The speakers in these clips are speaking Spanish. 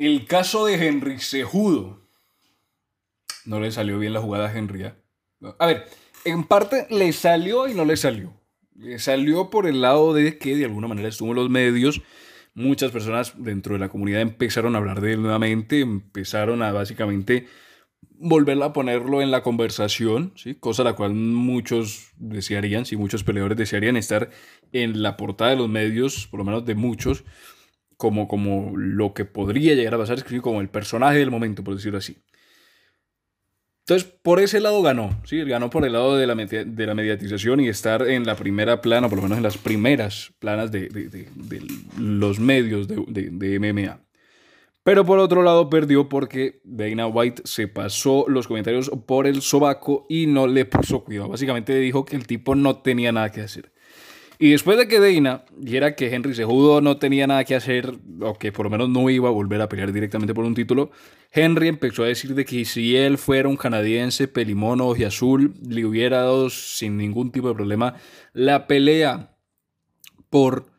El caso de Henry Sejudo. No le salió bien la jugada a Henry. ¿eh? A ver, en parte le salió y no le salió. Le salió por el lado de que de alguna manera estuvo en los medios. Muchas personas dentro de la comunidad empezaron a hablar de él nuevamente, empezaron a básicamente volverla a ponerlo en la conversación, ¿sí? cosa la cual muchos desearían, sí, muchos peleadores desearían estar en la portada de los medios, por lo menos de muchos, como, como lo que podría llegar a pasar, escribir como el personaje del momento, por decirlo así. Entonces, por ese lado ganó, ¿sí? Ganó por el lado de la, de la mediatización y estar en la primera plana, por lo menos en las primeras planas de, de, de los medios de, MMA. Pero por otro lado perdió porque Dana White se pasó los comentarios por el sobaco y no le puso cuidado. Básicamente dijo que el tipo no tenía nada que hacer. Y después de que Dana dijera que Henry Sejudo no tenía nada que hacer, o que por lo menos no iba a volver a pelear directamente por un título, Henry empezó a decir de que si él fuera un canadiense pelimono y azul, le hubiera dado sin ningún tipo de problema la pelea por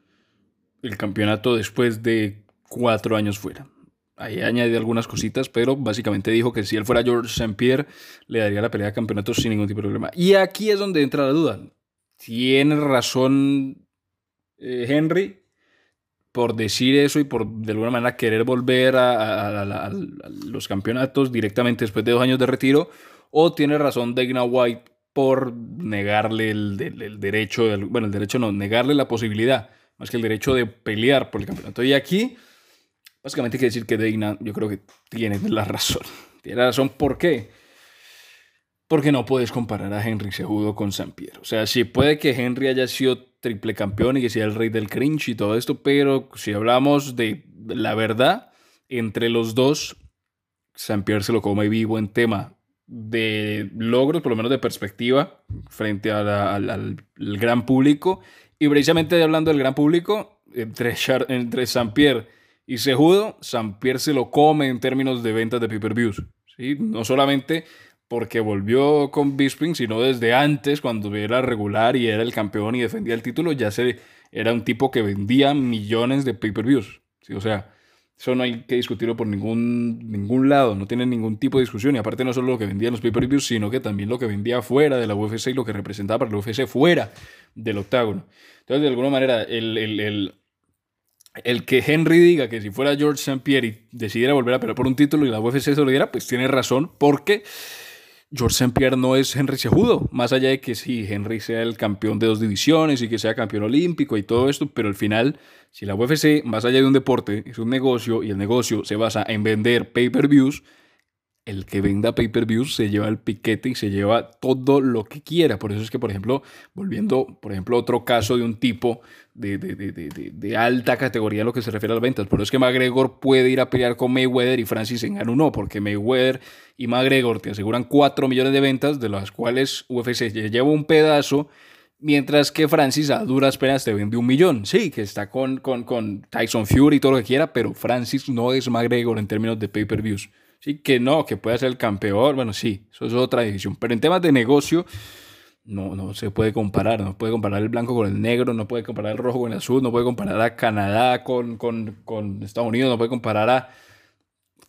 el campeonato después de cuatro años fuera. Ahí añadió algunas cositas, pero básicamente dijo que si él fuera George St. Pierre, le daría la pelea de campeonato sin ningún tipo de problema. Y aquí es donde entra la duda tiene razón eh, Henry por decir eso y por de alguna manera querer volver a, los campeonatos directamente después de dos años de retiro, o tiene razón Dana White por negarle el, derecho, bueno, el derecho no, negarle la posibilidad, más que el derecho de pelear por el campeonato. Y aquí, básicamente quiere decir que Dana yo creo que tiene la razón. Tiene razón, ¿por qué? Porque no puedes comparar a Henry Sejudo con San Pierre. O sea, sí puede que Henry haya sido triple campeón y que sea el rey del cringe y todo esto, pero si hablamos de la verdad, entre los dos, San Pierre se lo come vivo en tema de logros, por lo menos de perspectiva, frente al, gran público. Y precisamente hablando del gran público, entre, entre San Pierre y Sejudo, San Pierre se lo come en términos de ventas de pay-per-views. ¿sí? No solamente porque volvió con Bisping, sino desde antes, cuando era regular y era el campeón y defendía el título, ya se, era un tipo que vendía millones de pay-per-views. ¿sí? O sea, eso no hay que discutirlo por ningún, ningún lado, no tiene ningún tipo de discusión. Y aparte no solo lo que vendía los pay-per-views, sino que también lo que vendía fuera de la UFC y lo que representaba para la UFC fuera del octágono. Entonces, de alguna manera, el, el, el, que Henry diga que si fuera George St. Pierre y decidiera volver a pelear por un título y la UFC se lo diera, pues tiene razón, porque George St. Pierre no es Henry Sejudo, más allá de que sí, Henry sea el campeón de dos divisiones y que sea campeón olímpico y todo esto, pero al final, si la UFC, más allá de un deporte, es un negocio y el negocio se basa en vender pay-per-views, el que venda pay-per-views se lleva el piquete y se lleva todo lo que quiera. Por eso es que, por ejemplo, volviendo, por ejemplo, otro caso de un tipo de, de, de, de, alta categoría en lo que se refiere a las ventas. Por eso es que McGregor puede ir a pelear con Mayweather y Francis Ngannou no, porque Mayweather y McGregor te aseguran 4 millones de ventas, de las cuales UFC lleva un pedazo, mientras que Francis a duras penas te vende un millón. Sí, que está con, con, con Tyson Fury y todo lo que quiera, pero Francis no es McGregor en términos de pay-per-views. Sí, que no, que puede ser el campeón, bueno, sí, eso es otra decisión. Pero en temas de negocio, no, no se puede comparar. No puede comparar el blanco con el negro, no puede comparar el rojo con el azul, no puede comparar a Canadá con, con, con Estados Unidos, no puede comparar a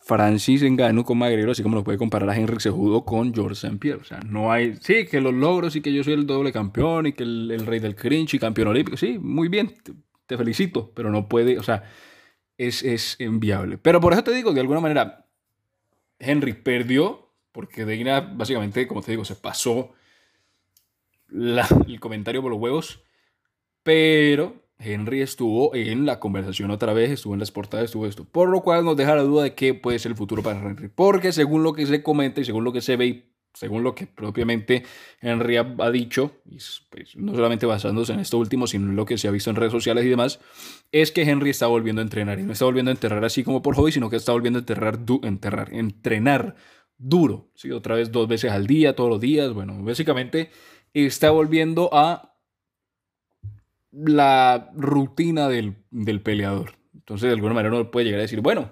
Francis Ngannou con McGregor, así como lo puede comparar a Henry Sejudo con George St. Pierre. O sea, no hay. Sí, que los logros y que yo soy el doble campeón y que el, rey del cringe y campeón olímpico. Sí, muy bien, te, te, felicito, pero no puede, o sea, es, es inviable. Pero por eso te digo, de alguna manera, Henry perdió porque Deina básicamente, como te digo, se pasó el comentario por los huevos, pero Henry estuvo en la conversación otra vez, estuvo en las portadas, estuvo esto, por lo cual nos deja la duda de qué puede ser el futuro para Henry, porque según lo que se comenta y según lo que se ve según lo que propiamente Henry ha, dicho, pues, no solamente basándose en esto último, sino en lo que se ha visto en redes sociales y demás, es que Henry está volviendo a entrenar. Y no está volviendo a enterrar así como por hobby, sino que está volviendo a enterrar, enterrar entrenar duro. ¿sí? Otra vez dos veces al día, todos los días. Bueno, básicamente está volviendo a la rutina del, del peleador. Entonces, de alguna manera uno puede llegar a decir, bueno,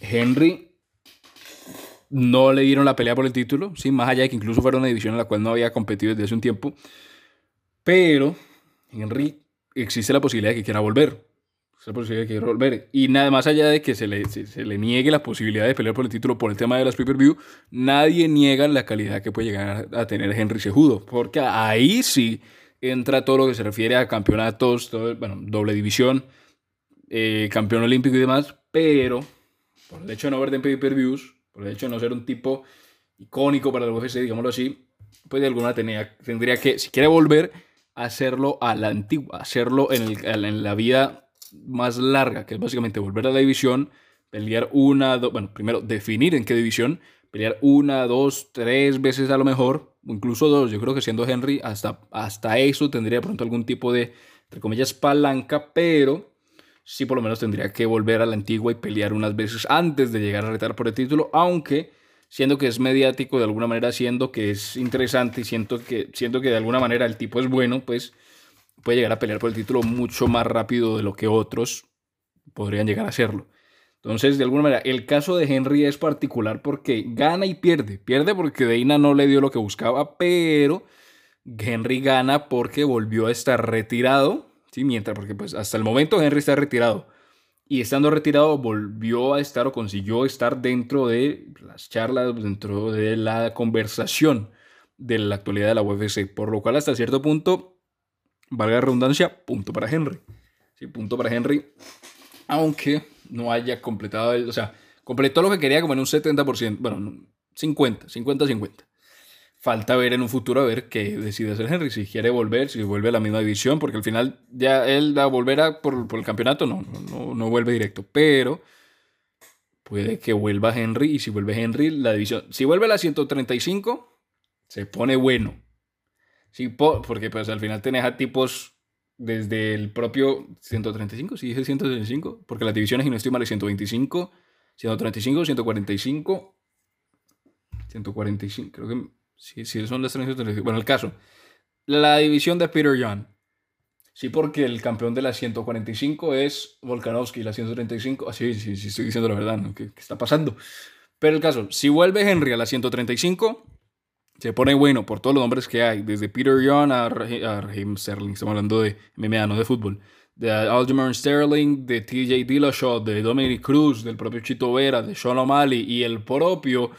Henry no le dieron la pelea por el título, ¿sí? más allá de que incluso fuera una división en la cual no había competido desde hace un tiempo. Pero Henry existe la posibilidad de que quiera volver. esa posibilidad de que volver. Y nada más allá de que se le, se, le niegue la posibilidad de pelear por el título por el tema de las pay-per-view, nadie niega la calidad que puede llegar a tener Henry Cejudo. Porque ahí sí entra todo lo que se refiere a campeonatos, bueno, doble división, eh, campeón olímpico y demás. Pero por el hecho de no ver en pay-per-views, por el hecho de no ser un tipo icónico para el UFC, digámoslo así, pues de alguna tenía, tendría que, si quiere volver, hacerlo a la antigua, hacerlo en, el, en la vida más larga, que es básicamente volver a la división, pelear una, dos, bueno, primero definir en qué división, pelear una, dos, tres veces a lo mejor, incluso dos, yo creo que siendo Henry, hasta, hasta eso tendría pronto algún tipo de, entre comillas, palanca, pero sí por lo menos tendría que volver a la antigua y pelear unas veces antes de llegar a retar por el título, aunque siendo que es mediático de alguna manera, siendo que es interesante y siento que, siento que de alguna manera el tipo es bueno, pues puede llegar a pelear por el título mucho más rápido de lo que otros podrían llegar a hacerlo. Entonces, de alguna manera, el caso de Henry es particular porque gana y pierde. Pierde porque Deina no le dio lo que buscaba, pero Henry gana porque volvió a estar retirado. ¿Sí? Mientras, porque pues hasta el momento Henry está retirado. Y estando retirado, volvió a estar o consiguió estar dentro de las charlas, dentro de la conversación de la actualidad de la UFC. Por lo cual, hasta cierto punto, valga la redundancia, punto para Henry. Sí, punto para Henry. Aunque no haya completado el, o sea, completó lo que quería como en un 70%, bueno, 50, 50, 50. Falta ver en un futuro a ver qué decide hacer Henry, si quiere volver, si vuelve a la misma división, porque al final ya él a volver por, por, el campeonato, no, no, no vuelve directo, pero puede que vuelva Henry y si vuelve Henry, la división, si vuelve a la 135, se pone bueno. Sí, porque pues al final tenés a tipos desde el propio 135, si dije 135, porque las divisiones, y no estoy mal, 125, 135, 145, 145, creo que sí, sí son 135. Bueno, el caso, la división de Peter Young. Sí, porque el campeón de la 145 es Volkanovski, la 135. Ah, sí, sí, sí, estoy diciendo la verdad, ¿no? ¿Qué, ¿Qué, está pasando? Pero el caso, si vuelve Henry a la 135, se pone bueno por todos los nombres que hay, desde Peter Young a, Raheem Sterling, estamos hablando de MMA, no de fútbol, de Aljamain Sterling, de TJ Dillashaw, de Dominic Cruz, del propio Chito Vera, de Sean O'Malley y el propio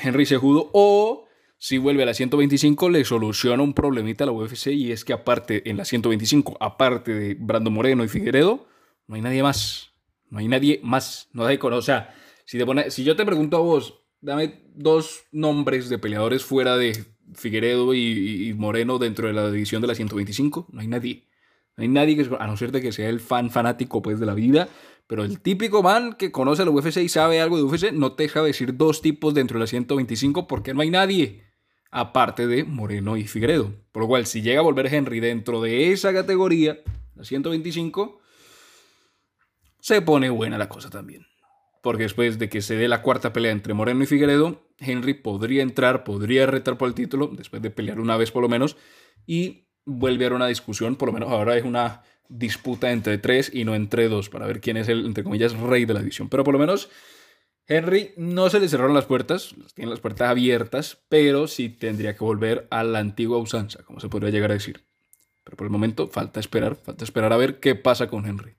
Henry Sejudo, o si vuelve a la 125 le soluciona un problemita a la UFC y es que aparte, en la 125, aparte de Brando Moreno y Figueredo, no hay nadie más, no hay nadie más, no hay, o sea, si, te pone, si yo te pregunto a vos, dame dos nombres de peleadores fuera de Figueredo y, Moreno dentro de la división de la 125. No hay nadie. No hay nadie que, a no ser de que sea el fan fanático pues, de la vida. Pero el típico man que conoce la UFC y sabe algo de UFC no te deja decir dos tipos dentro de la 125 porque no hay nadie. Aparte de Moreno y Figueredo. Por lo cual, si llega a volver Henry dentro de esa categoría, la 125, se pone buena la cosa también porque después de que se dé la cuarta pelea entre Moreno y Figueredo, Henry podría entrar, podría retar por el título, después de pelear una vez por lo menos, y vuelve a una discusión, por lo menos ahora es una disputa entre tres y no entre dos, para ver quién es el, entre comillas, rey de la división. Pero por lo menos Henry no se le cerraron las puertas, tiene las puertas abiertas, pero sí tendría que volver a la antigua usanza, como se podría llegar a decir. Pero por el momento falta esperar, falta esperar a ver qué pasa con Henry.